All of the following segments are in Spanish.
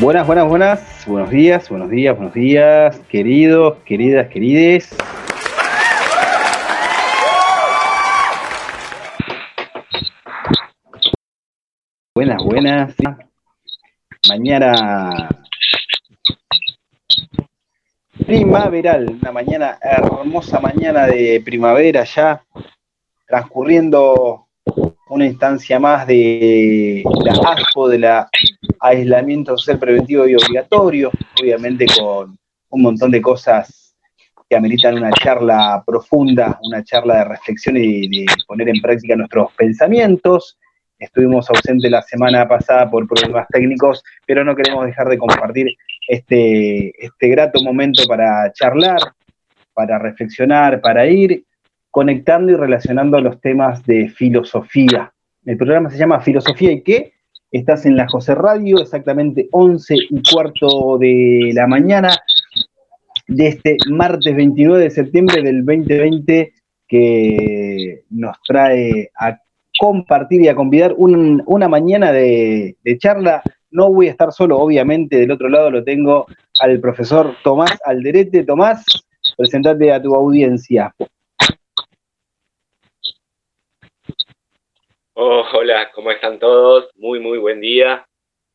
Buenas, buenas, buenas. Buenos días, buenos días, buenos días, queridos, queridas, querides. Buenas, buenas. Mañana primaveral, una mañana, hermosa mañana de primavera ya, transcurriendo una instancia más de la ASPO, de la aislamiento social preventivo y obligatorio, obviamente con un montón de cosas que ameritan una charla profunda, una charla de reflexión y de poner en práctica nuestros pensamientos. Estuvimos ausentes la semana pasada por problemas técnicos, pero no queremos dejar de compartir este, este grato momento para charlar, para reflexionar, para ir conectando y relacionando los temas de filosofía. El programa se llama Filosofía y qué, Estás en la José Radio, exactamente 11 y cuarto de la mañana de este martes 29 de septiembre del 2020 que nos trae a compartir y a convidar una mañana de, de, charla. No voy a estar solo, obviamente, del otro lado lo tengo al profesor Tomás Alderete. Tomás, presentate a tu audiencia. Oh, hola, ¿cómo están todos? Muy, muy buen día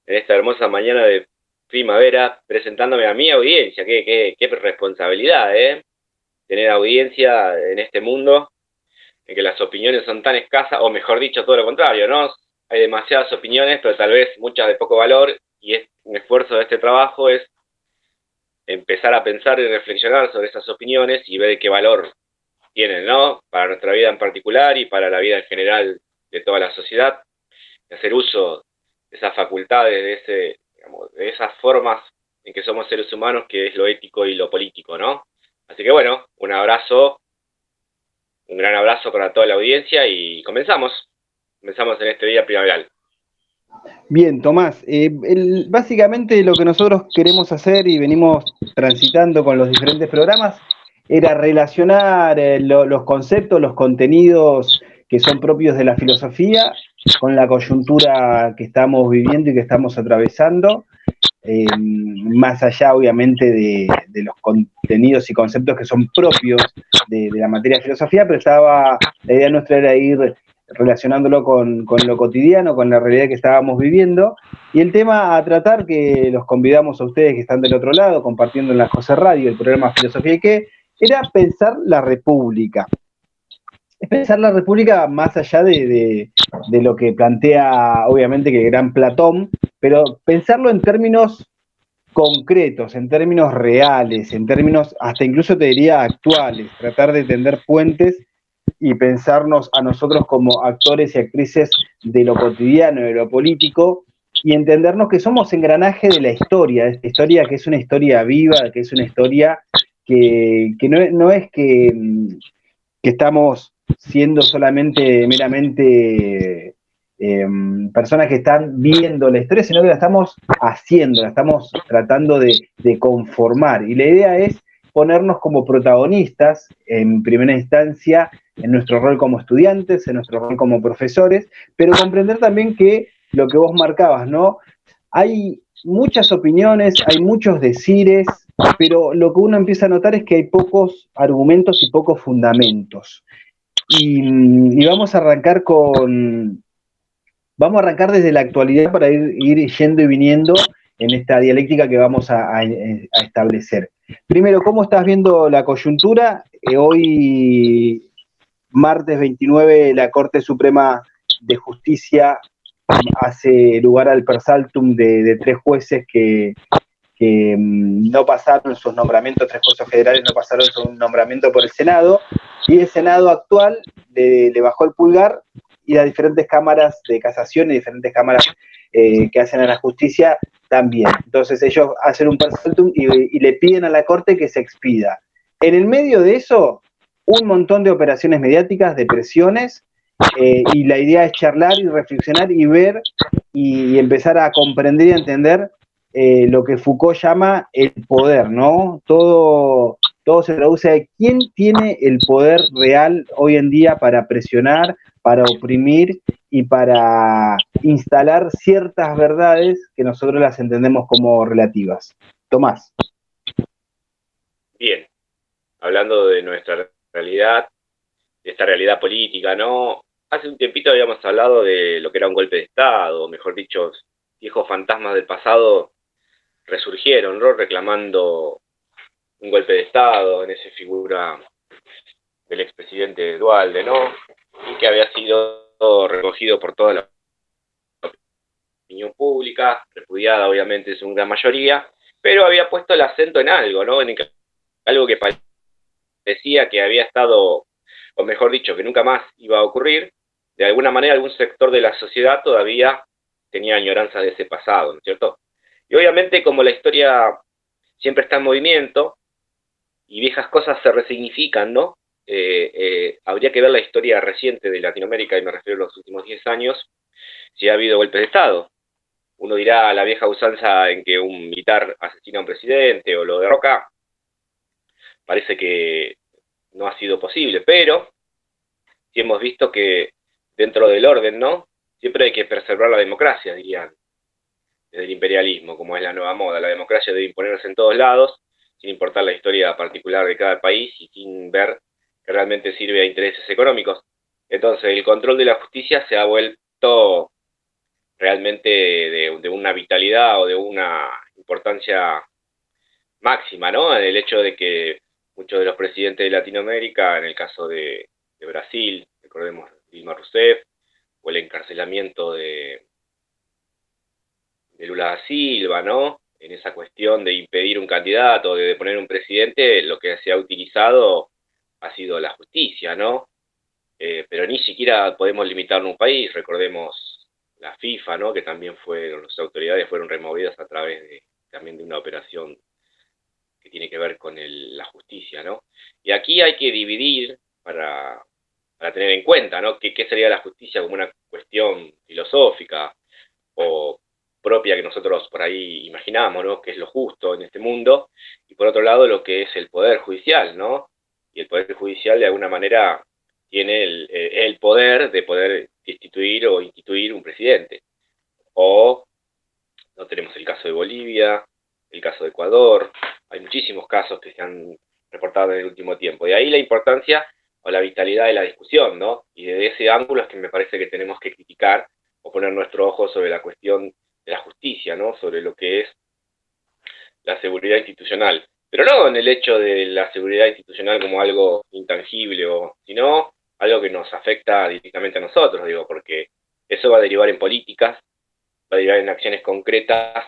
en esta hermosa mañana de primavera, presentándome a mi audiencia. Qué, qué, responsabilidad, ¿eh? Tener audiencia en este mundo en que las opiniones son tan escasas, o mejor dicho, todo lo contrario, ¿no? Hay demasiadas opiniones, pero tal vez muchas de poco valor, y es, un esfuerzo de este trabajo es empezar a pensar y reflexionar sobre esas opiniones y ver qué valor tienen, ¿no? Para nuestra vida en particular y para la vida en general de toda la sociedad, de hacer uso de esas facultades, de, ese, de esas formas en que somos seres humanos, que es lo ético y lo político, ¿no? Así que bueno, un abrazo, un gran abrazo para toda la audiencia y comenzamos. Comenzamos en este día primaveral. Bien, Tomás, eh, básicamente lo que nosotros queremos hacer y venimos transitando con los diferentes programas era relacionar eh, los conceptos, los contenidos que son propios de la filosofía con la coyuntura que estamos viviendo y que estamos atravesando, eh, más allá obviamente de, los contenidos y conceptos que son propios de, la materia de filosofía, pero estaba, la idea nuestra era ir relacionándolo con, lo cotidiano, con la realidad que estábamos viviendo, y el tema a tratar, que los convidamos a ustedes que están del otro lado, compartiendo en la José Radio el programa Filosofía y qué, era pensar la república es pensar la República más allá de, lo que plantea, obviamente, que el gran Platón, pero pensarlo en términos concretos, en términos reales, en términos hasta incluso te diría actuales, tratar de tender puentes y pensarnos a nosotros como actores y actrices de lo cotidiano, de lo político, y entendernos que somos engranaje de la historia, de esta historia que es una historia viva, que es una historia que, no, es que, que estamos siendo solamente meramente em, personas que están viendo la historia, sino que la estamos haciendo, la estamos tratando de, conformar. Y la idea es ponernos como protagonistas en primera instancia en nuestro rol como estudiantes, en nuestro rol como profesores, pero comprender también que lo que vos marcabas, ¿no? Hay muchas opiniones, hay muchos decires, pero lo que uno empieza a notar es que hay pocos argumentos y pocos fundamentos. Y, vamos a arrancar con, vamos a arrancar desde la actualidad para ir, ir yendo y viniendo en esta dialéctica que vamos a, establecer. Primero, ¿cómo estás viendo la coyuntura? Eh, hoy, martes 29, la Corte Suprema de Justicia hace lugar al persaltum de, tres jueces que, mm, no pasaron sus nombramientos, tres jueces federales no pasaron su nombramiento por el Senado, y el Senado actual le, bajó el pulgar y las diferentes cámaras de casación y diferentes cámaras eh, que hacen a la justicia también. Entonces ellos hacen un persaltum y, y le piden a la Corte que se expida. En el medio de eso, un montón de operaciones mediáticas, de presiones, eh, y la idea es charlar y reflexionar y ver y, empezar a comprender y entender eh, lo que Foucault llama el poder, ¿no? Todo, todo se traduce a quién tiene el poder real hoy en día para presionar, para oprimir y para instalar ciertas verdades que nosotros las entendemos como relativas. Tomás. Bien, hablando de nuestra realidad, de esta realidad política, ¿no? Hace un tiempito habíamos hablado de lo que era un golpe de Estado, mejor dicho, viejos fantasmas del pasado resurgieron, ¿no? Reclamando un golpe de Estado, en esa figura del expresidente Dualde, ¿no? Y que había sido recogido por toda la opinión pública, repudiada obviamente en su gran mayoría, pero había puesto el acento en algo, ¿no? En algo que parecía que había estado o mejor dicho, que nunca más iba a ocurrir, de alguna manera algún sector de la sociedad todavía tenía añoranza de ese pasado, ¿no es cierto? Y obviamente como la historia siempre está en movimiento y viejas cosas se resignifican, ¿no? Eh, eh, habría que ver la historia reciente de Latinoamérica, y me refiero a los últimos 10 años, si ha habido golpes de Estado. Uno dirá la vieja usanza en que un militar asesina a un presidente o lo derroca. Parece que no ha sido posible, pero sí hemos visto que dentro del orden, ¿no? Siempre hay que preservar la democracia, dirían, desde el imperialismo, como es la nueva moda. La democracia debe imponerse en todos lados, sin importar la historia particular de cada país y sin ver que realmente sirve a intereses económicos. Entonces, el control de la justicia se ha vuelto realmente de, una vitalidad o de una importancia máxima, ¿no? El hecho de que muchos de los presidentes de Latinoamérica, en el caso de, Brasil, recordemos Dilma Rousseff, o el encarcelamiento de Lula da Silva, ¿no? En esa cuestión de impedir un candidato, de poner un presidente, lo que se ha utilizado ha sido la justicia, ¿no? Eh, pero ni siquiera podemos limitarnos a un país, recordemos la FIFA, ¿no? Que también fueron, las autoridades fueron removidas a través de, también de una operación que tiene que ver con la justicia, ¿no? Y aquí hay que dividir para, tener en cuenta, ¿no? ¿Qué, sería la justicia como una cuestión filosófica o propia que nosotros por ahí imaginamos, ¿no? Que es lo justo en este mundo. Y por otro lado, lo que es el poder judicial, ¿no? Y el poder judicial de alguna manera tiene el, el poder de poder instituir o instituir un presidente. O no tenemos el caso de Bolivia, el caso de Ecuador, hay muchísimos casos que se han reportado en el último tiempo. De ahí la importancia o la vitalidad de la discusión, ¿no? Y desde ese ángulo es que me parece que tenemos que criticar o poner nuestro ojo sobre la cuestión de la justicia, ¿no? Sobre lo que es la seguridad institucional. Pero no en el hecho de la seguridad institucional como algo intangible, o, sino algo que nos afecta directamente a nosotros, digo, porque eso va a derivar en políticas, va a derivar en acciones concretas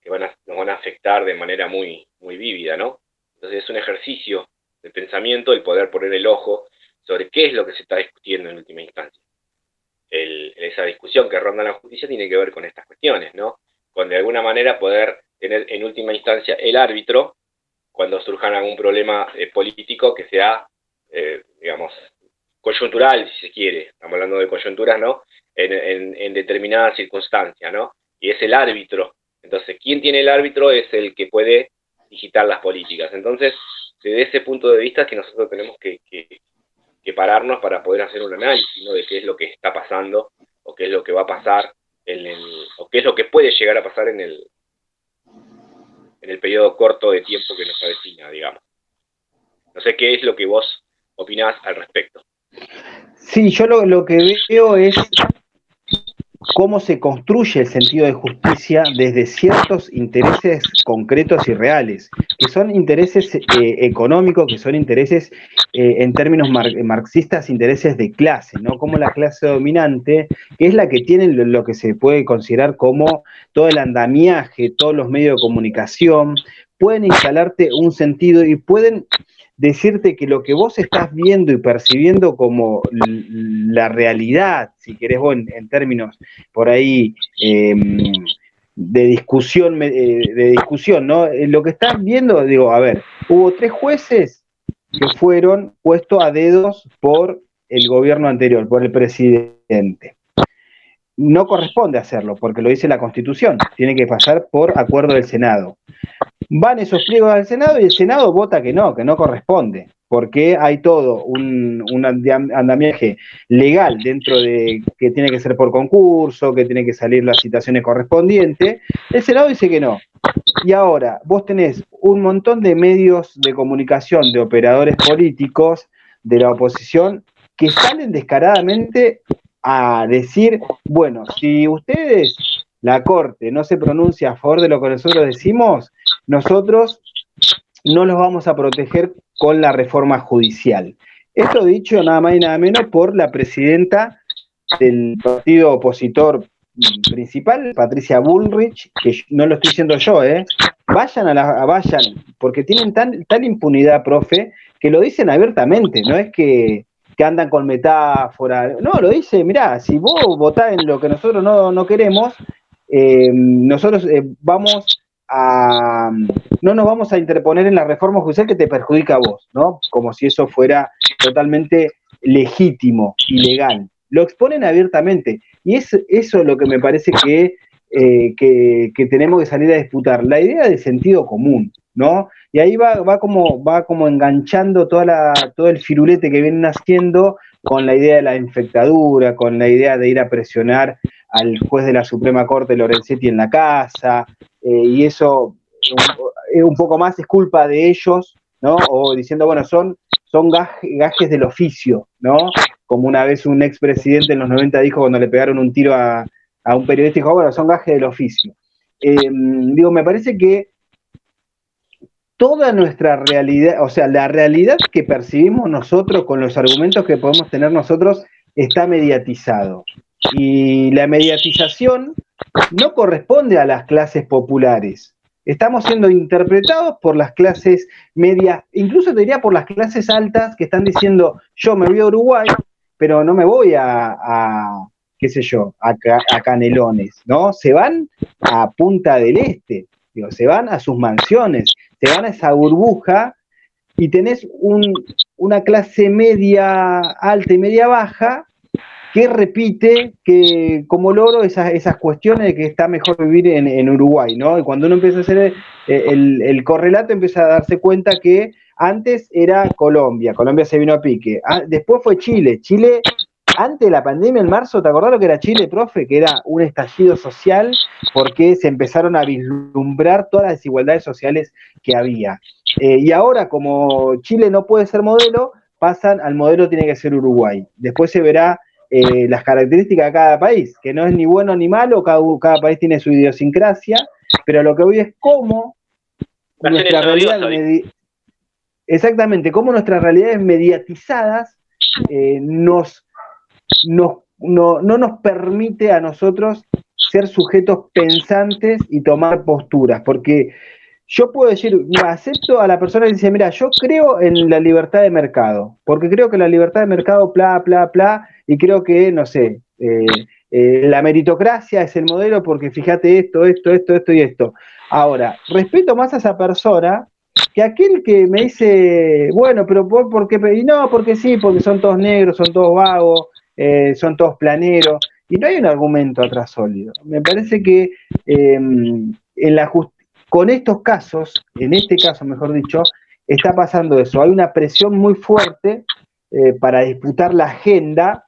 que van nos van a afectar de manera muy, muy vívida, ¿no? Entonces es un ejercicio de pensamiento el poder poner el ojo sobre qué es lo que se está discutiendo en última instancia. Esa discusión que ronda la justicia tiene que ver con estas cuestiones, ¿no? Con de alguna manera poder tener en última instancia el árbitro cuando surjan algún problema eh, político que sea, eh, digamos, coyuntural, si se quiere, estamos hablando de coyunturas, ¿no? En, en, en determinadas circunstancias, ¿no? Y es el árbitro entonces, ¿quién tiene el árbitro? Es el que puede digitar las políticas. Entonces, desde ese punto de vista es que nosotros tenemos que, pararnos para poder hacer un análisis de qué es lo que está pasando o qué es lo que va a pasar en el, o qué es lo que puede llegar a pasar en el, en el periodo corto de tiempo que nos avecina, digamos. No sé qué es lo que vos opinás al respecto. Sí, yo lo, que veo es cómo se construye el sentido de justicia desde ciertos intereses concretos y reales, que son intereses eh, económicos, que son intereses eh, en términos marxistas, intereses de clase, ¿no? Como la clase dominante, que es la que tiene lo, que se puede considerar como todo el andamiaje, todos los medios de comunicación, pueden instalarte un sentido y pueden decirte que lo que vos estás viendo y percibiendo como la realidad, si querés vos en, términos por ahí em, de discusión, eh, de discusión, ¿no? Eh, lo que estás viendo, digo, a ver, hubo tres jueces que fueron puestos a dedos por el gobierno anterior, por el presidente. No corresponde hacerlo, porque lo dice la Constitución, tiene que pasar por acuerdo del Senado. Van esos pliegos al Senado y el Senado vota que no, que no corresponde, porque hay todo un, andamiaje legal dentro de que tiene que ser por concurso, que tiene que salir las citaciones correspondientes. El Senado dice que no. Y ahora, vos tenés un montón de medios de comunicación, de operadores políticos de la oposición, que salen descaradamente a decir, bueno, si ustedes, la Corte, no se pronuncia a favor de lo que nosotros decimos, nosotros no los vamos a proteger con la reforma judicial. Esto dicho nada más y nada menos por la presidenta del partido opositor principal, Patricia Bullrich, que no lo estoy diciendo yo, ¿eh? Vayan a la, vayan, porque tienen tal impunidad, profe, que lo dicen abiertamente, no es que, andan con metáfora, no, lo dice, mirá, si vos votás en lo que nosotros no, queremos, eh, nosotros eh, vamos no nos vamos a interponer en la reforma judicial que te perjudica a vos, ¿no? Como si eso fuera totalmente legítimo y legal. Lo exponen abiertamente. Y es eso lo que me parece eh, que, que, tenemos que salir a disputar. La idea de sentido común, ¿no? Y ahí va, va, como, va como enganchando toda la, todo el firulete que vienen haciendo con la idea de la infectadura, con la idea de ir a presionar al juez de la Suprema Corte Lorenzetti en la casa, eh, y eso es un poco más es culpa de ellos, ¿no? O diciendo, bueno, son, son gajes del oficio, ¿no? Como una vez un expresidente en los 90 dijo cuando le pegaron un tiro a, un periodista, dijo, bueno, son gajes del oficio. Eh, digo, me parece que toda nuestra realidad, o sea, la realidad que percibimos nosotros con los argumentos que podemos tener nosotros está mediatizado. Y la mediatización no corresponde a las clases populares. Estamos siendo interpretados por las clases medias, incluso te diría por las clases altas que están diciendo, yo me voy a Uruguay, pero no me voy a, qué sé yo, a, Canelones, ¿no? Se van a Punta del Este, digo, se van a sus mansiones, se van a esa burbuja y tenés una clase media alta y media baja que repite que como logro esas, esas cuestiones de que está mejor vivir en, Uruguay, ¿no? Y cuando uno empieza a hacer eh, el, correlato, empieza a darse cuenta que antes era Colombia, Colombia se vino a pique, ah, después fue Chile, Chile antes de la pandemia, en marzo, ¿te acordás lo que era Chile, profe? Que era un estallido social porque se empezaron a vislumbrar todas las desigualdades sociales que había. Eh, y ahora, como Chile no puede ser modelo, pasan al modelo tiene que ser Uruguay. Después se verá eh, las características de cada país, que no es ni bueno ni malo, cada, cada país tiene su idiosincrasia, pero lo que voy es cómo nuestra realidad exactamente, cómo nuestras realidades mediatizadas eh, nos, no, no nos permite a nosotros ser sujetos pensantes y tomar posturas, porque yo puedo decir, acepto a la persona que dice, mira, yo creo en la libertad de mercado, porque creo que la libertad de mercado, bla, bla, bla, y creo que, no sé, eh, eh, la meritocracia es el modelo porque fíjate esto, esto, esto, esto y esto. Ahora, respeto más a esa persona que aquel que me dice, bueno, pero ¿por, qué? Y no, porque sí, porque son todos negros, son todos vagos, eh, son todos planeros, y no hay un argumento atrás sólido. Me parece que en la con estos casos, en este caso mejor dicho, está pasando eso. Hay una presión muy fuerte para disputar la agenda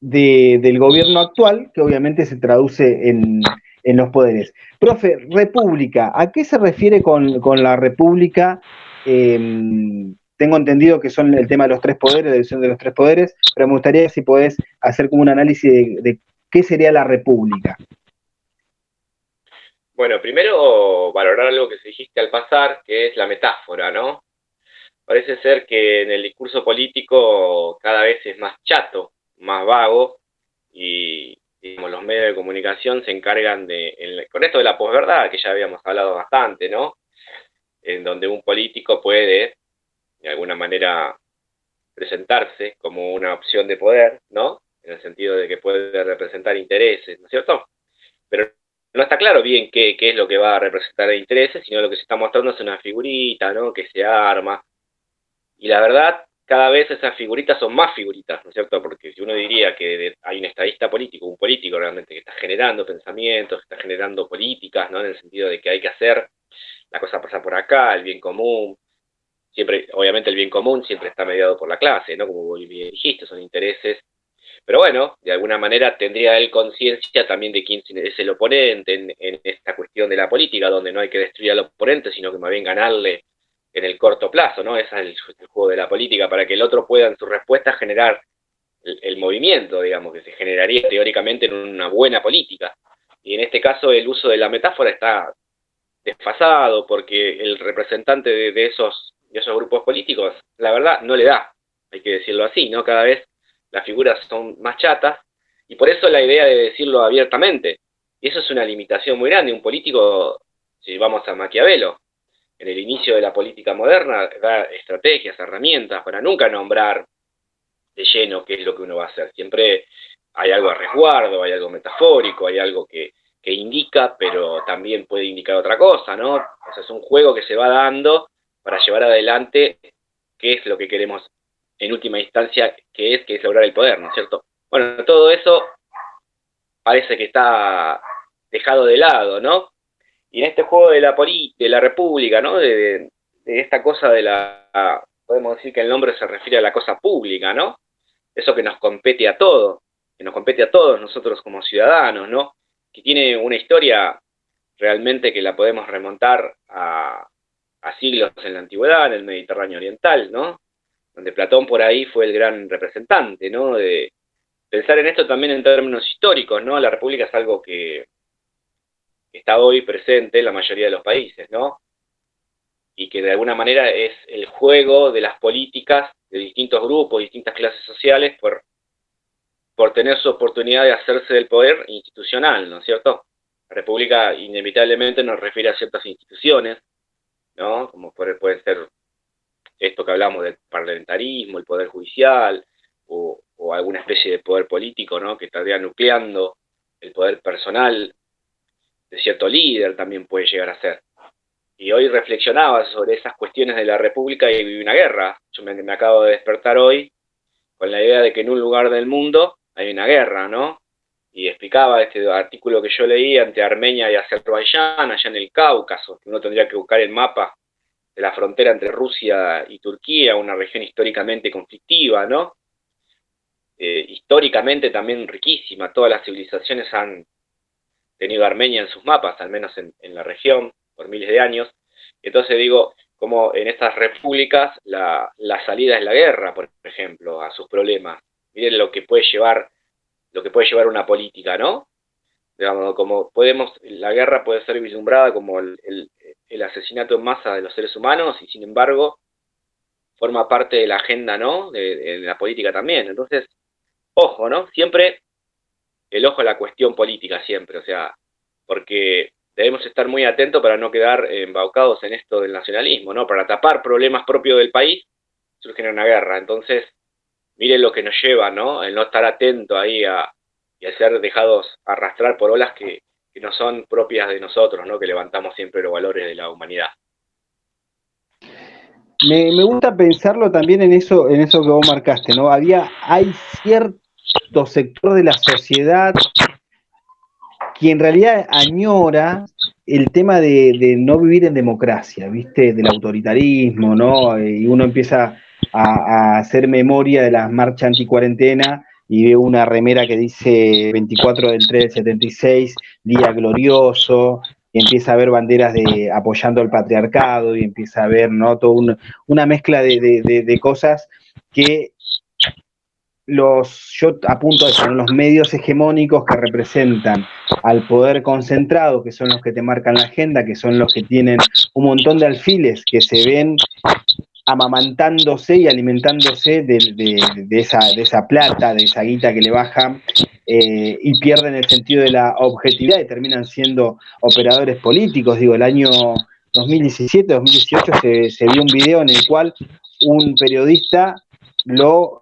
del gobierno actual, que obviamente se traduce en, los poderes. Profe, república, ¿a qué se refiere con, la república em, tengo entendido que son el tema de los tres poderes, la división de los tres poderes, pero me gustaría si podés hacer como un análisis de, qué sería la república. Bueno, primero valorar algo que se dijiste al pasar, que es la metáfora, ¿no? Parece ser que en el discurso político cada vez es más chato, más vago, y digamos, los medios de comunicación se encargan de, con esto de la posverdad, que ya habíamos hablado bastante, ¿no? En donde un político puede, de alguna manera, presentarse como una opción de poder, ¿no? En el sentido de que puede representar intereses, ¿no es cierto? Pero no está claro bien qué, es lo que va a representar intereses, sino lo que se está mostrando es una figurita, ¿no? Que se arma. Y la verdad, cada vez esas figuritas son más figuritas, ¿no es cierto? Porque si uno diría que hay un estadista político, un político realmente que está generando pensamientos, que está generando políticas, ¿no? En el sentido de que hay que hacer, la cosa pasa por acá, el bien común, siempre, obviamente el bien común siempre está mediado por la clase, ¿no? Como bien dijiste, son intereses. Pero bueno, de alguna manera tendría él conciencia también de quién es el oponente en, en esta cuestión de la política, donde no hay que destruir al oponente, sino que más bien ganarle en el corto plazo, ¿no? Ese es el, juego de la política, para que el otro pueda en su respuesta generar el, movimiento, digamos, que se generaría teóricamente en una buena política. Y en este caso el uso de la metáfora está desfasado porque el representante de, esos, de esos grupos políticos, la verdad, no le da, hay que decirlo así, ¿no? Cada vez las figuras son más chatas y por eso la idea de decirlo abiertamente. Y eso es una limitación muy grande. Un político, si vamos a Maquiavelo, en el inicio de la política moderna da estrategias, herramientas para nunca nombrar de lleno qué es lo que uno va a hacer. Siempre hay algo a resguardo, hay algo metafórico, hay algo que, indica, pero también puede indicar otra cosa, ¿no? O sea, es un juego que se va dando para llevar adelante qué es lo que queremos en última instancia, que es, que es lograr el poder, ¿no es cierto? Bueno, todo eso parece que está dejado de lado, ¿no? Y en este juego de la, de la república, ¿no? De, esta cosa de la, podemos decir que el nombre se refiere a la cosa pública, ¿no? Eso que nos compete a todos, que nos compete a todos nosotros como ciudadanos, ¿no? Que tiene una historia realmente que la podemos remontar a, a siglos en la antigüedad, en el Mediterráneo Oriental, ¿no? Donde Platón por ahí fue el gran representante, ¿no? De pensar en esto también en términos históricos, ¿no? La república es algo que está hoy presente en la mayoría de los países, ¿no? Y que de alguna manera es el juego de las políticas de distintos grupos, distintas clases sociales, por, por tener su oportunidad de hacerse del poder institucional, ¿no es cierto? La República inevitablemente nos refiere a ciertas instituciones, ¿no? Como puede, ser esto que hablamos del parlamentarismo, el poder judicial, o, alguna especie de poder político, ¿no? Que estaría nucleando el poder personal de cierto líder también puede llegar a ser. Y hoy reflexionaba sobre esas cuestiones de la República y vive una guerra. Yo me, acabo de despertar hoy con la idea de que en un lugar del mundo hay una guerra, ¿no? Y explicaba este artículo que yo leí ante Armenia y Azerbaiyán, allá en el Cáucaso, que uno tendría que buscar el mapa de la frontera entre Rusia y Turquía, una región históricamente conflictiva, ¿no? Eh, históricamente también riquísima, todas las civilizaciones han tenido Armenia en sus mapas, al menos en, la región, por miles de años. Entonces digo, como en estas repúblicas la, salida es la guerra, por ejemplo, a sus problemas. Miren lo que puede llevar, lo que puede llevar una política, ¿no? Digamos, como podemos, la guerra puede ser vislumbrada como el, asesinato en masa de los seres humanos y sin embargo forma parte de la agenda, ¿no? De, de la política también. Entonces, ojo, ¿no? Siempre el ojo a la cuestión política siempre, o sea, porque debemos estar muy atentos para no quedar embaucados en esto del nacionalismo, ¿no? Para tapar problemas propios del país, surge una guerra. Entonces, miren lo que nos lleva, ¿no? El no estar atento ahí a, y a ser dejados arrastrar por olas que, no son propias de nosotros, ¿no? Que levantamos siempre los valores de la humanidad. Me, me, gusta pensarlo también en eso, en eso que vos marcaste, ¿no? Había, hay cierto sector de la sociedad que en realidad añora el tema de, no vivir en democracia, ¿viste? Del autoritarismo, ¿no? Y uno empieza a, hacer memoria de la marcha anticuarentena y ve una remera que dice 24 del 3 del 76, día glorioso, y empieza a ver banderas de apoyando al patriarcado y empieza a ver ¿no? toda una mezcla de, cosas que los, yo apunto a eso, los medios hegemónicos que representan al poder concentrado, que son los que te marcan la agenda, que son los que tienen un montón de alfiles que se ven amamantándose y alimentándose de, esa, plata, de esa guita que le baja eh, y pierden el sentido de la objetividad y terminan siendo operadores políticos. Digo, el año 2017, 2018 se, vio un video en el cual un periodista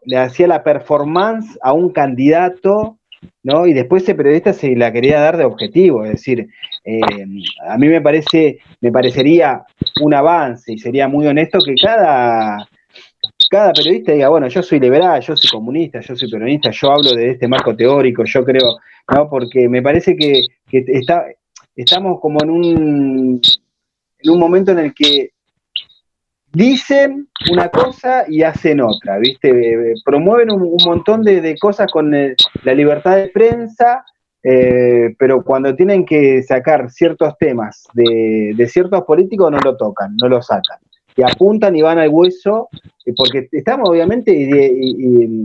le hacía la performance a un candidato ¿no? Y después ese periodista se la quería dar de objetivo, es decir, eh, a mí me parece, me parecería un avance y sería muy honesto que cada, cada periodista diga, bueno, yo soy liberal, yo soy comunista, yo soy peronista, yo hablo de este marco teórico, yo creo, ¿no? Porque me parece que, está, estamos como en un, en un momento en el que dicen una cosa y hacen otra, ¿viste? Promueven un, montón de, cosas con la libertad de prensa, eh, pero cuando tienen que sacar ciertos temas de, ciertos políticos no lo tocan, no lo sacan. Y apuntan y van al hueso, eh, porque estamos obviamente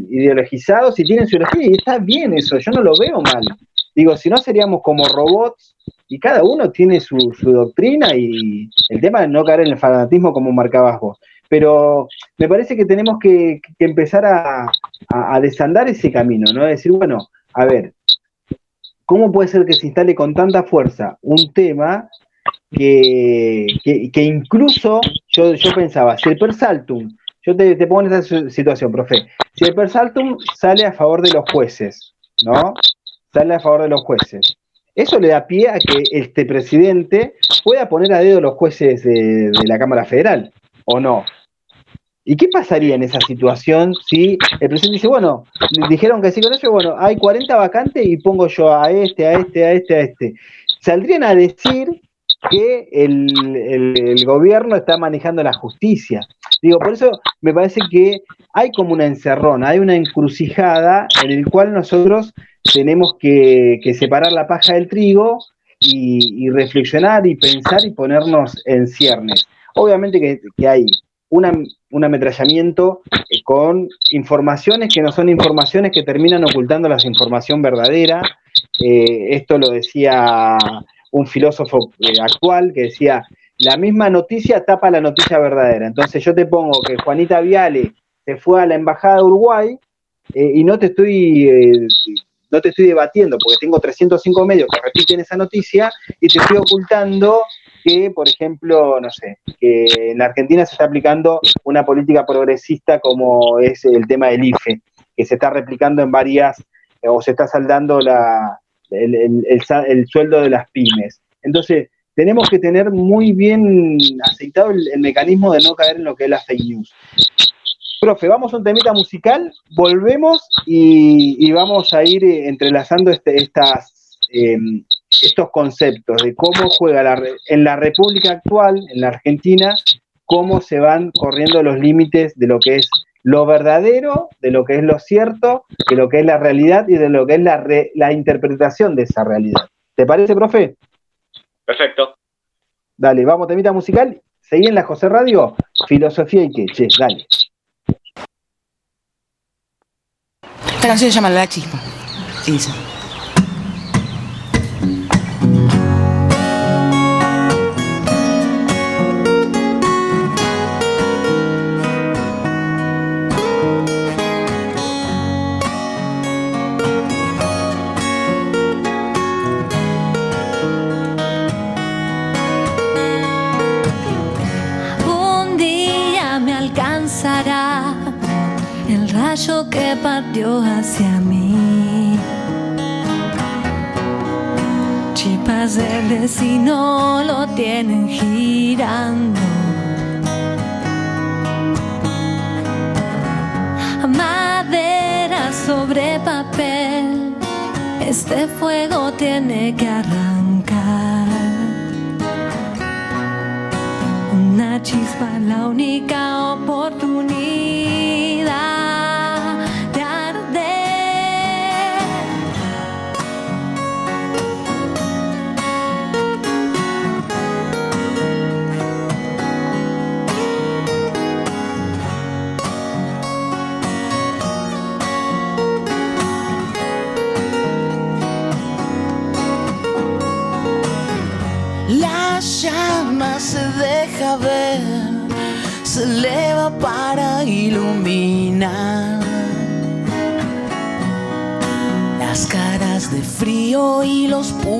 ideologizados y tienen su ideología, y está bien eso, yo no lo veo mal. Digo, si no seríamos como robots y cada uno tiene su, doctrina y el tema de no caer en el fanatismo como marcabas vos. Pero me parece que tenemos que, empezar a, desandar ese camino, ¿no? decir, bueno, a ver, ¿cómo puede ser que se instale con tanta fuerza un tema que, incluso yo, yo, pensaba, si el Persaltum, yo te, te pongo en esta situación, profe, si el Persaltum sale a favor de los jueces, ¿no? sale a favor de los jueces. Eso le da pie a que este presidente pueda poner a dedo los jueces de, la Cámara Federal, ¿o no? ¿Y qué pasaría en esa situación si el presidente dice, bueno, dijeron que sí con ellos, bueno, hay 40 vacantes y pongo yo a este, a este, a este, a este? Saldrían a decir que el, gobierno está manejando la justicia. Digo, por eso me parece que hay como una encerrona, hay una encrucijada en el cual nosotros tenemos que, separar la paja del trigo y, reflexionar y pensar y ponernos en ciernes. Obviamente que, hay un ametrallamiento eh, con informaciones que no son informaciones que terminan ocultando la información verdadera. Eh, esto lo decía un filósofo eh, actual que decía, la misma noticia tapa la noticia verdadera. Entonces yo te pongo que Juanita Viale se fue a la Embajada de Uruguay y no te estoy no te estoy debatiendo porque tengo 305 medios que repiten esa noticia y te estoy ocultando que, por ejemplo, no sé, que en Argentina se está aplicando una política progresista como es el tema del IFE, que se está replicando en varias, o se está saldando la, el, sueldo de las pymes. Entonces, tenemos que tener muy bien aceitado el, mecanismo de no caer en lo que es la fake news. Profe, vamos a un temita musical, volvemos y, vamos a ir eh, entrelazando este, estas, em, estos conceptos de cómo juega la, en la República actual, en la Argentina, cómo se van corriendo los límites de lo que es lo verdadero, de lo que es lo cierto, de lo que es la realidad y de lo que es la, la interpretación de esa realidad. ¿Te parece, profe? Perfecto. Dale, vamos, temita musical. Seguí en la José Radio, Filosofía y Queche, dale. Esta canción se llama La Chispa. Y partió hacia mí. Chipas del destino lo tienen girando. Madera sobre papel, este fuego tiene que arrancar. Una chispa, la única oportunidad.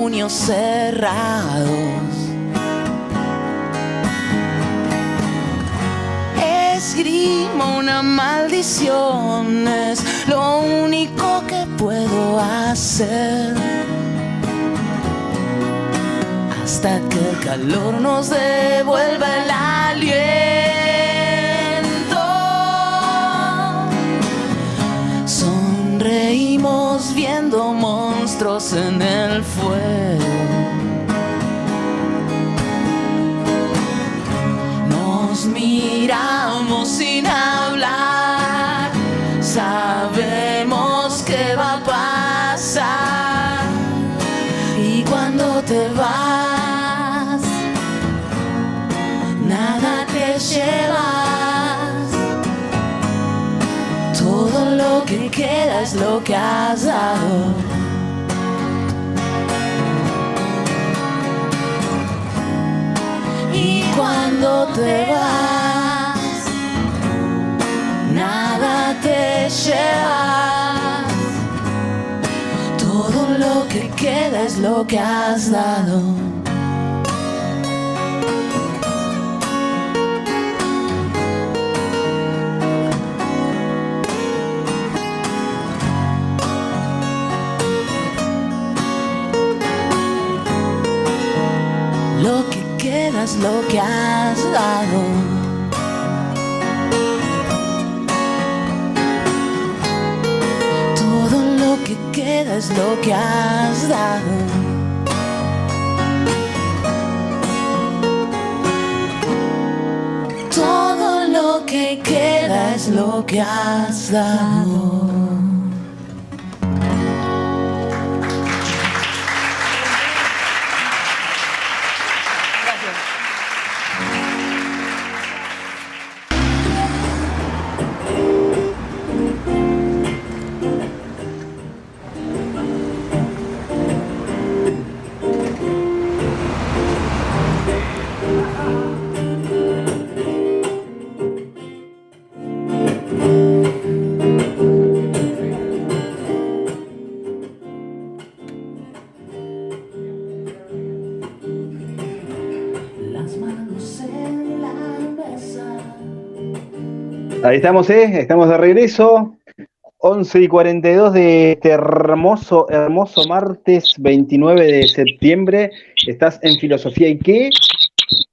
Puños cerrados. Esgrimo una maldición, es lo único que puedo hacer. Hasta que el calor nos devuelva el aliento. Sonreímos viendo en el fuego. Nos miramos sin hablar, sabemos que va a pasar. Y cuando te vas, nada te llevas. Todo lo que queda es lo que has dado. Cuando te vas, nada te llevas. Todo lo que queda es lo que has dado. Lo que has dado. Todo lo que queda es lo que has dado. Todo lo que queda es lo que has dado. Ahí estamos, ¿eh? Estamos de regreso. 11 y 42 de este hermoso, hermoso martes 29 de septiembre. Estás en Filosofía y qué?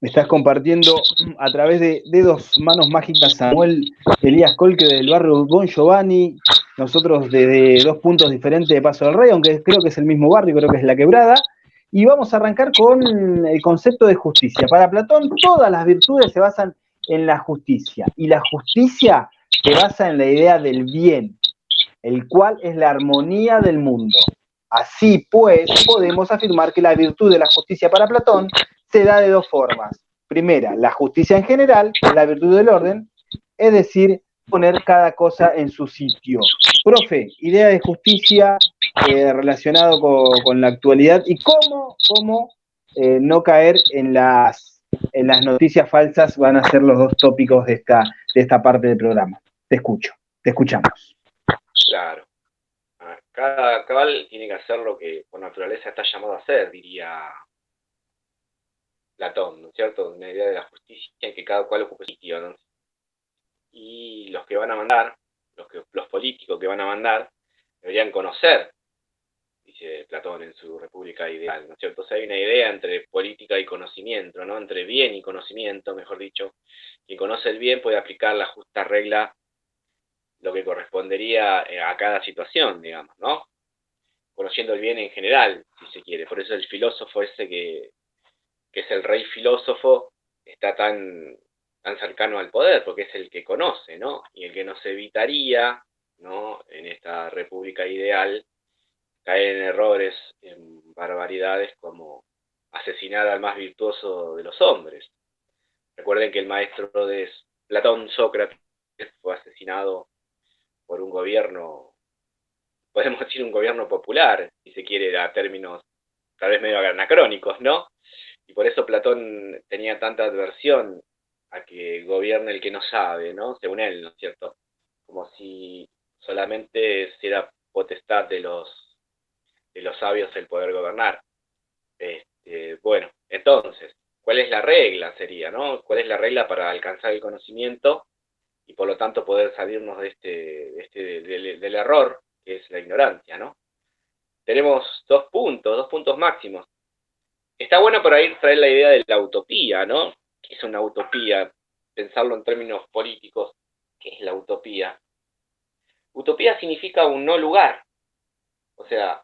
Estás compartiendo a través de Dedos Manos Mágicas Samuel Elías Colque del barrio Bon Giovanni. Nosotros desde dos puntos diferentes de Paso del Rey, aunque creo que es el mismo barrio, creo que es La Quebrada. Y vamos a arrancar con el concepto de justicia. Para Platón, todas las virtudes se basan en la justicia. Y la justicia se basa en la idea del bien, el cual es la armonía del mundo. Así pues, podemos afirmar que la virtud de la justicia para Platón se da de dos formas. Primera, la justicia en general, la virtud del orden, es decir, poner cada cosa en su sitio. Profe, idea de justicia eh, relacionado con, con la actualidad y cómo, cómo eh, no caer en las, en las noticias falsas van a ser los dos tópicos de esta, de esta parte del programa. Te escucho, te escuchamos. Claro. Cada cabal tiene que hacer lo que por naturaleza está llamado a hacer, diría Platón, ¿no es cierto? Una idea de la justicia en que cada cual ocupe sitio, ¿no? Y los que van a mandar, los, que, los políticos que van a mandar, deberían conocer, dice Platón en su República Ideal, ¿no es cierto? Hay una idea entre política y conocimiento, ¿no? Entre bien y conocimiento, mejor dicho. Quien conoce el bien puede aplicar la justa regla lo que correspondería eh, a cada situación, digamos, ¿no? Conociendo el bien en general, si se quiere. Por eso el filósofo ese que, que es el rey filósofo está tan, tan cercano al poder, porque es el que conoce, ¿no? Y el que nos evitaría, ¿no? En esta república ideal, caer en errores, en barbaridades como asesinar al más virtuoso de los hombres. Recuerden que el maestro de Platón, Sócrates, fue asesinado por un gobierno, podemos decir un gobierno popular, si se quiere, a términos tal vez medio anacrónicos, ¿no? Y por eso Platón tenía tanta adversión a que gobierne el que no sabe, ¿no? Según él, ¿no es cierto? Como si solamente era potestad de los, de los sabios el poder gobernar. Este, bueno, entonces, ¿cuál es la regla? Sería, ¿no? ¿Cuál es la regla para alcanzar el conocimiento y por lo tanto poder salirnos de este, este del, error, que es la ignorancia, ¿no? Tenemos dos puntos, dos puntos máximos. Está bueno por ahí traer la idea de la utopía, ¿no? ¿Qué es una utopía? Pensarlo en términos políticos, ¿qué es la utopía? Utopía significa un no lugar. O sea,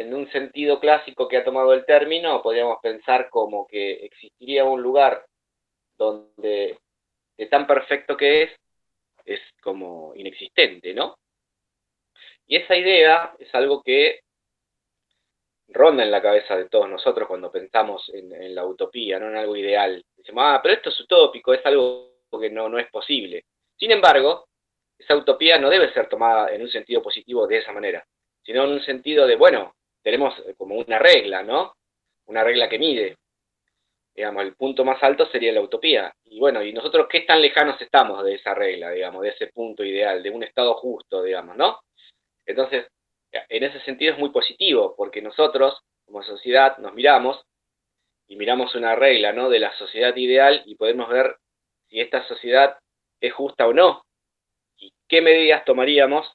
en un sentido clásico que ha tomado el término, podríamos pensar como que existiría un lugar donde de tan perfecto que es, es como inexistente, ¿no? Y esa idea es algo que ronda en la cabeza de todos nosotros cuando pensamos en, la utopía, no en algo ideal. Decimos, ah, pero esto es utópico, es algo que no, no es posible. Sin embargo, esa utopía no debe ser tomada en un sentido positivo de esa manera, sino en un sentido de, bueno, tenemos como una regla, ¿no? Una regla que mide. Digamos, el punto más alto sería la utopía. Y bueno, ¿y nosotros qué tan lejanos estamos de esa regla, digamos, de ese punto ideal, de un estado justo, digamos, ¿no? Entonces, en ese sentido es muy positivo, porque nosotros, como sociedad, nos miramos y miramos una regla, ¿no? De la sociedad ideal y podemos ver si esta sociedad es justa o no, y qué medidas tomaríamos,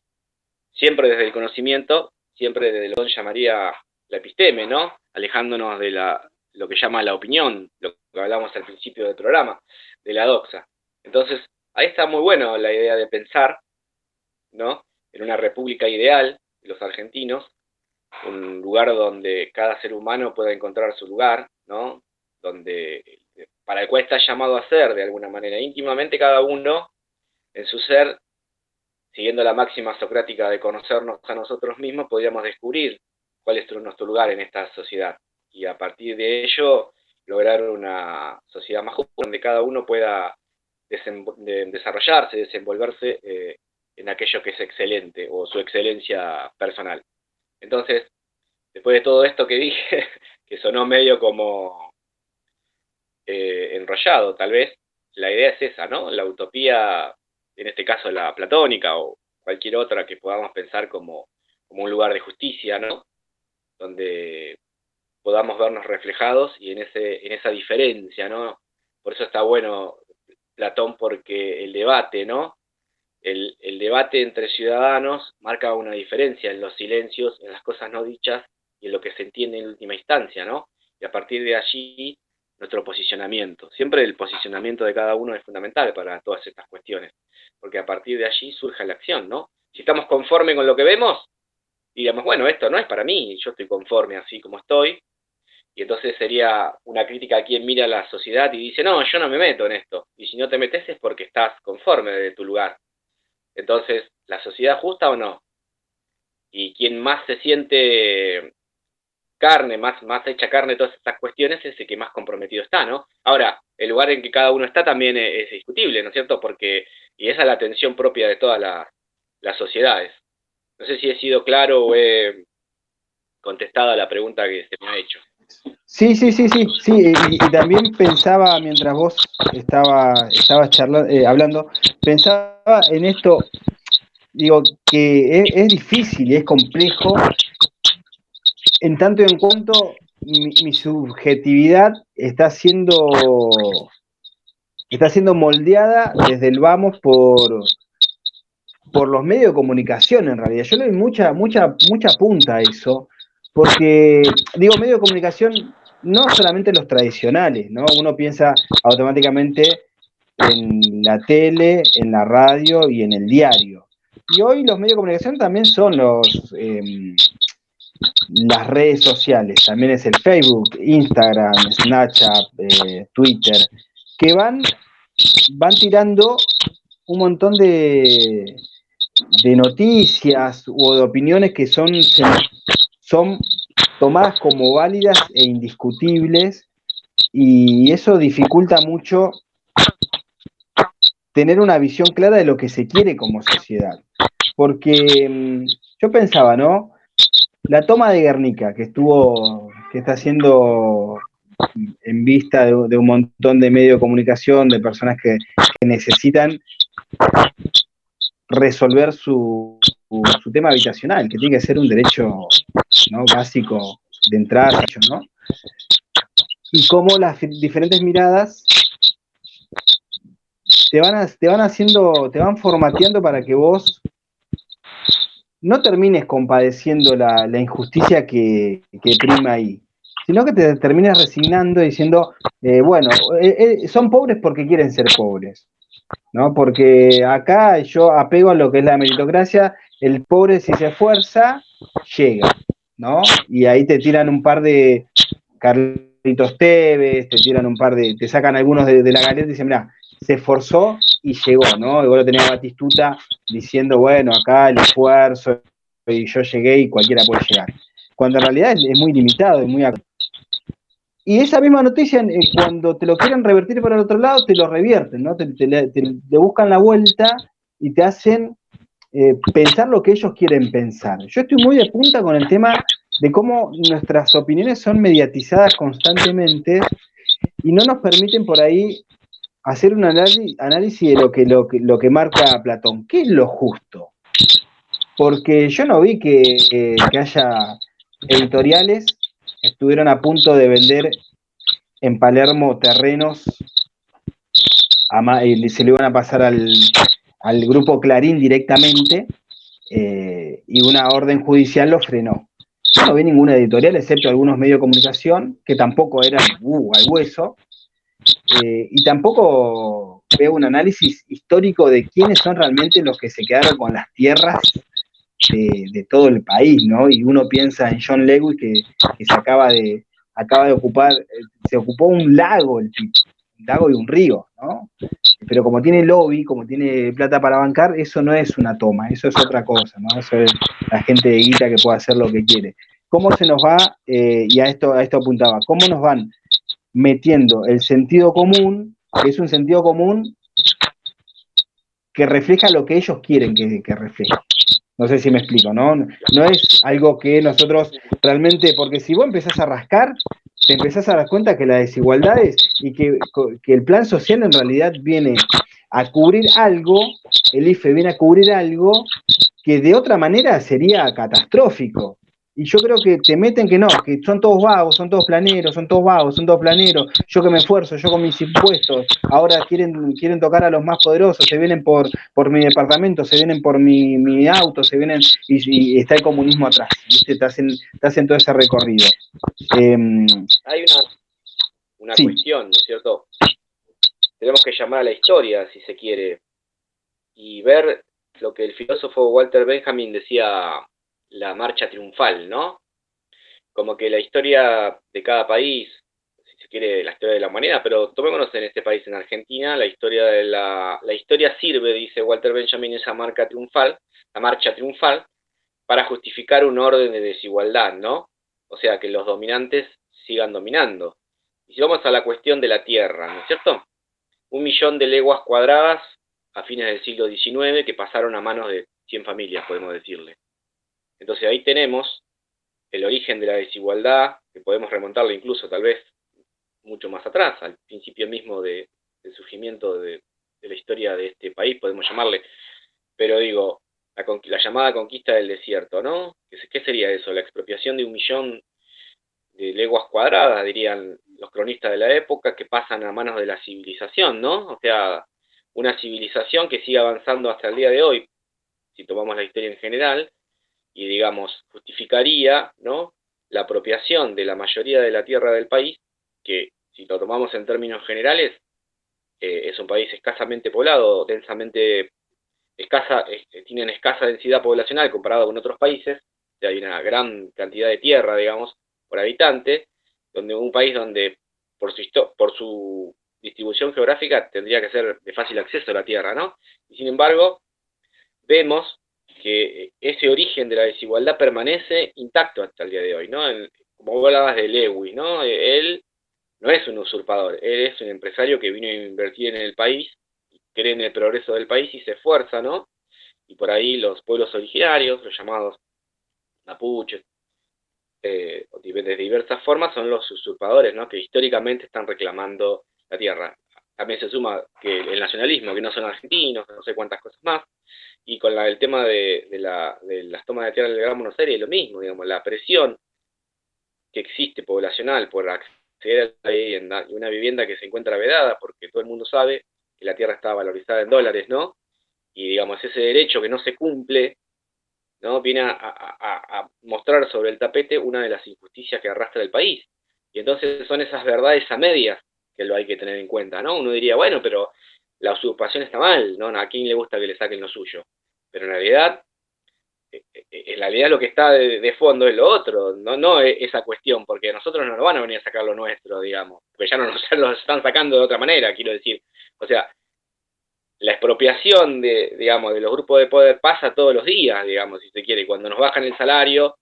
siempre desde el conocimiento, siempre desde lo que llamaría la episteme, ¿no? Alejándonos de la, lo que llama la opinión, lo que hablamos al principio del programa, de la doxa. Entonces, ahí está muy bueno la idea de pensar, ¿no? En una república ideal, los argentinos, un lugar donde cada ser humano pueda encontrar su lugar, ¿no? Donde, para el cual está llamado a ser de alguna manera íntimamente cada uno en su ser siguiendo la máxima socrática de conocernos a nosotros mismos, podríamos descubrir cuál es nuestro lugar en esta sociedad. Y a partir de ello, lograr una sociedad más justa, donde cada uno pueda desarrollarse, desenvolverse eh, en aquello que es excelente o su excelencia personal. Entonces, después de todo esto que dije, que sonó medio como eh, enrollado tal vez, la idea es esa, ¿no? La utopía en este caso la platónica o cualquier otra que podamos pensar como, un lugar de justicia, ¿no? Donde podamos vernos reflejados y en, ese, en esa diferencia, ¿no? Por eso está bueno Platón, porque el debate, ¿no? El, el, debate entre ciudadanos marca una diferencia en los silencios, en las cosas no dichas y en lo que se entiende en última instancia, ¿no? Y a partir de allí, nuestro posicionamiento. Siempre el posicionamiento de cada uno es fundamental para todas estas cuestiones porque a partir de allí surge la acción, ¿no? Si estamos conformes con lo que vemos, digamos, bueno, esto no es para mí, yo estoy conforme así como estoy, y entonces sería una crítica a quien mira la sociedad y dice, no, yo no me meto en esto, y si no te metes es porque estás conforme de tu lugar. Entonces, ¿la sociedad justa o no? Y quien más se siente carne, más, más hecha carne todas estas cuestiones, es el que más comprometido está, ¿no? Ahora, el lugar en que cada uno está también es, discutible, ¿no es cierto? Porque, y esa es la tensión propia de todas las sociedades. No sé si he sido claro o he contestado a la pregunta que se me ha hecho. Sí, sí, sí, sí, sí, y, también pensaba mientras vos estaba, estabas charlando, eh, hablando, pensaba en esto, digo, que es, es difícil es complejo en tanto y en cuanto mi, subjetividad está siendo está siendo moldeada desde el vamos por por los medios de comunicación en realidad. Yo le doy mucha, mucha, mucha punta a eso, porque digo medio de comunicación no solamente los tradicionales, ¿no? Uno piensa automáticamente en la tele, en la radio y en el diario. Y hoy los medios de comunicación también son los em, las redes sociales, también es el Facebook, Instagram, Snapchat, eh, Twitter, que van, van tirando un montón de, de noticias o de opiniones que son, son tomadas como válidas e indiscutibles y eso dificulta mucho tener una visión clara de lo que se quiere como sociedad. Porque mm, yo pensaba, ¿no? La toma de Guernica, que estuvo, que está siendo en vista de, un montón de medios de comunicación, de personas que, necesitan resolver su, su, tema habitacional, que tiene que ser un derecho básico de entrada, ¿no? Y cómo las diferentes miradas te van, te van haciendo, te van formateando para que vos no termines compadeciendo la, injusticia que, prima ahí, sino que te termines resignando diciendo, eh, bueno, eh, eh, son pobres porque quieren ser pobres, ¿no? Porque acá yo apego a lo que es la meritocracia, el pobre si se esfuerza, llega, ¿no? Y ahí te tiran un par de Carlitos Tevez, te tiran un par de, te sacan algunos de, de la galera y dicen, mira, se esforzó y llegó, ¿no? Igual lo tenía Batistuta diciendo, bueno, acá el esfuerzo, y yo llegué y cualquiera puede llegar. Cuando en realidad es, muy limitado, es muy... Y esa misma noticia, eh, cuando te lo quieren revertir para el otro lado, te lo revierten, ¿no? Te, buscan la vuelta y te hacen eh, pensar lo que ellos quieren pensar. Yo estoy muy de punta con el tema de cómo nuestras opiniones son mediatizadas constantemente y no nos permiten por ahí hacer un análisis de lo que, lo, lo que marca Platón. ¿Qué es lo justo? Porque yo no vi que, haya editoriales estuvieron a punto de vender en Palermo terrenos y se le iban a pasar al, grupo Clarín directamente eh, y una orden judicial lo frenó. Yo no vi ninguna editorial, excepto algunos medios de comunicación, que tampoco eran uh, al hueso, eh, y tampoco veo un análisis histórico de quiénes son realmente los que se quedaron con las tierras de, todo el país, ¿no? Y uno piensa en John Lewis que, se acaba de, acaba de ocupar, eh, se ocupó un lago el tipo, un lago y un río, ¿no? Pero como tiene lobby, como tiene plata para bancar, eso no es una toma, eso es otra cosa, ¿no? Eso es la gente de guita que puede hacer lo que quiere. ¿Cómo se nos va, eh, y a esto, a esto apuntaba, cómo nos van metiendo el sentido común, que es un sentido común que refleja lo que ellos quieren que, que refleje. No sé si me explico, ¿no? No es algo que nosotros realmente, porque si vos empezás a rascar, te empezás a dar cuenta que las desigualdades y que, que el plan social en realidad viene a cubrir algo, el IFE viene a cubrir algo que de otra manera sería catastrófico. Y yo creo que te meten que no, que son todos vagos, son todos planeros, son todos vagos, son todos planeros. Yo que me esfuerzo, yo con mis impuestos, ahora quieren, quieren tocar a los más poderosos, se vienen por, por mi departamento, se vienen por mi, auto, se vienen y, está el comunismo atrás, ¿viste? Te hacen, te hacen todo ese recorrido. Em, Hay una, una cuestión, ¿no es cierto? Tenemos que llamar a la historia, si se quiere, y ver lo que el filósofo Walter Benjamin decía la marcha triunfal, ¿no? Como que la historia de cada país, si se quiere, la historia de la humanidad, pero tomémonos en este país, en Argentina, la historia de la, la historia sirve, dice Walter Benjamin, esa marca triunfal, la marcha triunfal, para justificar un orden de desigualdad, ¿no? O sea, que los dominantes sigan dominando. Y si vamos a la cuestión de la tierra, ¿no es cierto? Un millón de leguas cuadradas a fines del siglo XIX que pasaron a manos de 100 familias, podemos decirle. Entonces ahí tenemos el origen de la desigualdad, que podemos remontarlo incluso tal vez mucho más atrás, al principio mismo de, del surgimiento de, la historia de este país, podemos llamarle. Pero digo, la, llamada conquista del desierto, ¿no? ¿Qué, sería eso? La expropiación de un millón de leguas cuadradas, dirían los cronistas de la época, que pasan a manos de la civilización, ¿no? O sea, una civilización que sigue avanzando hasta el día de hoy, si tomamos la historia en general, y digamos, justificaría ¿no? la apropiación de la mayoría de la tierra del país, que si lo tomamos en términos generales, eh, es un país escasamente poblado, densamente escasa, este, tienen escasa densidad poblacional comparado con otros países, hay una gran cantidad de tierra, digamos, por habitante, donde un país donde por su, por su distribución geográfica tendría que ser de fácil acceso a la tierra, ¿no? Y sin embargo, vemos que ese origen de la desigualdad permanece intacto hasta el día de hoy, ¿no? como hablabas de Lewis, ¿no? Él no es un usurpador, él es un empresario que vino a invertir en el país, cree en el progreso del país y se esfuerza, ¿no? Y por ahí los pueblos originarios, los llamados mapuches, eh, de diversas formas, son los usurpadores, ¿no? que históricamente están reclamando la tierra. También se suma que el nacionalismo, que no son argentinos, no sé cuántas cosas más, y con el tema de, las tomas de tierra del Gran Buenos Aires, lo mismo, digamos, la presión que existe poblacional por acceder a la vivienda, y una vivienda que se encuentra vedada, porque todo el mundo sabe que la tierra está valorizada en dólares, ¿no? Y digamos, ese derecho que no se cumple, ¿no? Viene a mostrar sobre el tapete una de las injusticias que arrastra el país. Y entonces son esas verdades a medias que lo hay que tener en cuenta, ¿no? Uno diría, bueno, pero la usurpación está mal, ¿no? ¿A quién le gusta que le saquen lo suyo? Pero en realidad, eh, eh, en realidad lo que está de, fondo es lo otro, no, no esa cuestión, porque nosotros no nos van a venir a sacar lo nuestro, digamos, porque ya no nos lo están sacando de otra manera, quiero decir. O sea, la expropiación de, digamos, de los grupos de poder pasa todos los días, digamos, si se quiere, cuando nos bajan el salario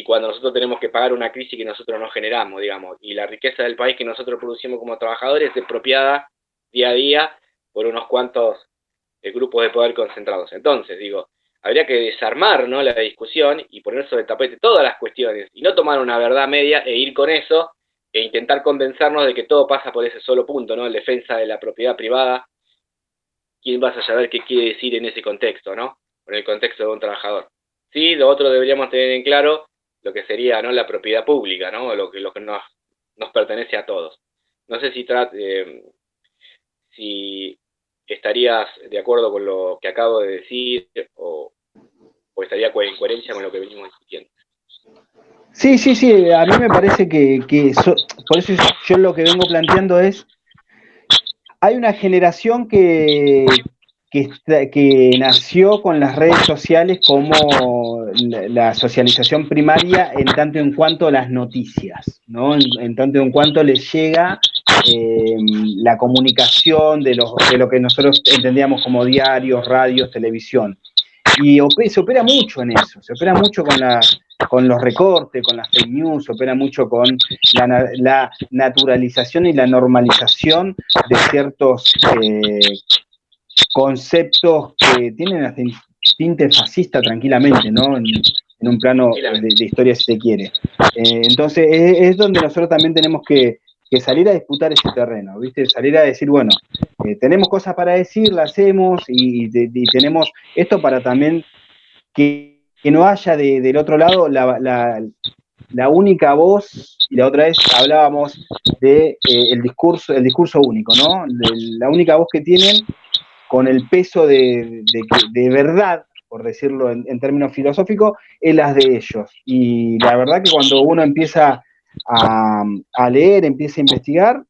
y cuando nosotros tenemos que pagar una crisis que nosotros no generamos, digamos, y la riqueza del país que nosotros producimos como trabajadores es expropiada día a día por unos cuantos eh, grupos de poder concentrados. Entonces, digo, habría que desarmar ¿no? la discusión y poner sobre el tapete todas las cuestiones y no tomar una verdad media e ir con eso e intentar convencernos de que todo pasa por ese solo punto, ¿no? En defensa de la propiedad privada. ¿Quién vas a saber qué quiere decir en ese contexto, ¿no? En el contexto de un trabajador. Sí, lo otro deberíamos tener en claro lo que sería ¿no? la propiedad pública, ¿no? Lo que, lo que nos, nos pertenece a todos. No sé si, eh, si estarías de acuerdo con lo que acabo de decir o, estaría en coherencia con lo que venimos discutiendo. Sí, sí, sí, a mí me parece que, por eso yo lo que vengo planteando es, hay una generación que, que, nació con las redes sociales como la, socialización primaria en tanto en cuanto a las noticias, ¿no? En, tanto en cuanto les llega eh, la comunicación de, los, de lo que nosotros entendíamos como diarios, radios, televisión. Y se opera mucho en eso, se opera mucho con, con los recortes, con las fake news, opera mucho con la, la naturalización y la normalización de ciertos eh, conceptos que tienen hasta tinte fascista tranquilamente, ¿no? En, un plano de, historia, si se quiere. Eh, entonces, es, donde nosotros también tenemos que, salir a disputar ese terreno, ¿viste? Salir a decir, bueno, eh, tenemos cosas para decir, las hacemos y, tenemos esto para también que, no haya del otro lado la, única voz, y la otra vez hablábamos de eh, discurso, el discurso único, ¿no? la única voz que tienen con el peso de, verdad, por decirlo en, términos filosóficos, es las de ellos. Y la verdad que cuando uno empieza a, leer, empieza a investigar,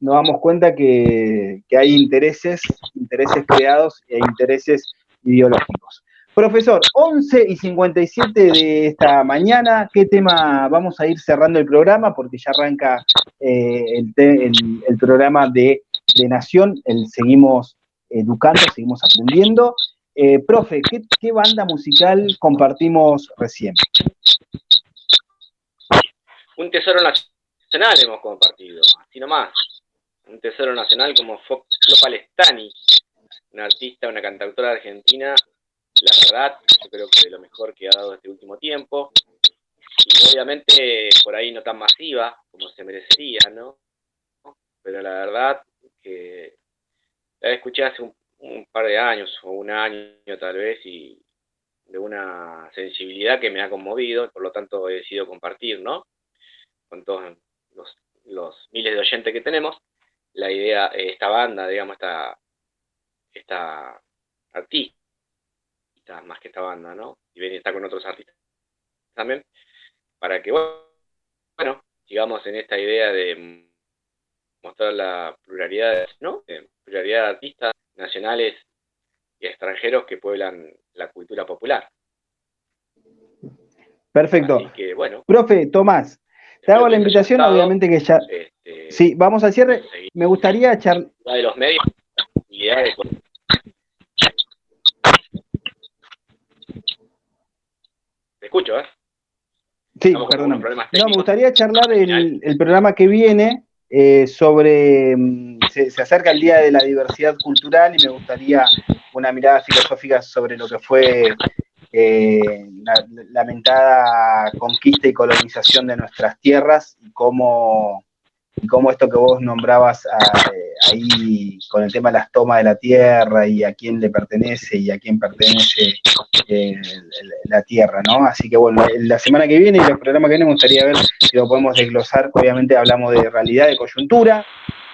nos damos cuenta que, hay intereses, intereses creados e intereses ideológicos. Profesor, 11 y 57 de esta mañana, ¿qué tema vamos a ir cerrando el programa? Porque ya arranca eh, el, programa de, de Nación, el seguimos educando, seguimos aprendiendo. Eh, profe, ¿qué, banda musical compartimos recién? Un tesoro nacional hemos compartido, así nomás. Un tesoro nacional como Flo Palestani, una artista, una cantautora argentina, la verdad, yo creo que lo mejor que ha dado este último tiempo. Y obviamente por ahí no tan masiva como se merecería, ¿no? Pero la verdad que la escuché hace un, par de años, o un año tal vez, y de una sensibilidad que me ha conmovido, por lo tanto he decidido compartir, ¿no? Con todos los, miles de oyentes que tenemos, la idea, esta banda, digamos, esta, esta artista, más que esta banda, ¿no? Y ven, está con otros artistas también, para que, bueno, sigamos en esta idea de mostrar la pluralidad, ¿no? pluralidad de artistas nacionales y extranjeros que pueblan la cultura popular. Perfecto. bueno, Profe, Tomás, te hago la invitación, obviamente que ya... Este, sí, vamos al cierre. Me gustaría charlar... De los medios Te escucho, ¿eh? Sí, perdón. No, me gustaría charlar el, el programa que viene eh, sobre, mm, se, acerca el Día de la Diversidad Cultural y me gustaría una mirada filosófica sobre lo que fue eh, la lamentada conquista y colonización de nuestras tierras y cómo, y cómo esto que vos nombrabas ah, eh, ahí con el tema de las tomas de la tierra y a quién le pertenece y a quién pertenece eh, la tierra, ¿no? Así que bueno, la semana que viene y el programa que viene me gustaría ver si lo podemos desglosar, obviamente hablamos de realidad, de coyuntura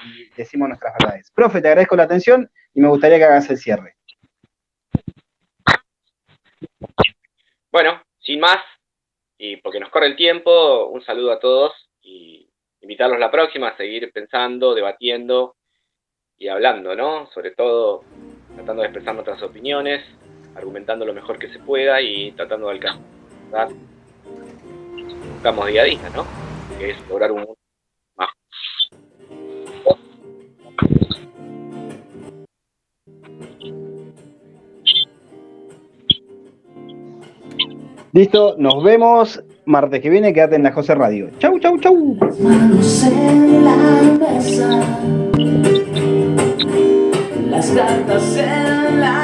y decimos nuestras verdades. Profe, te agradezco la atención y me gustaría que hagas el cierre. Bueno, sin más, y porque nos corre el tiempo, un saludo a todos y invitarlos la próxima a seguir pensando, debatiendo y hablando, ¿no? Sobre todo tratando de expresar nuestras opiniones, argumentando lo mejor que se pueda y tratando de alcanzar buscamos día a día, ¿no? Que es lograr un mundo más Listo, nos vemos martes que viene, quédate en la José Radio. Chau, chau, chau. Manos en la mesa, las cartas en la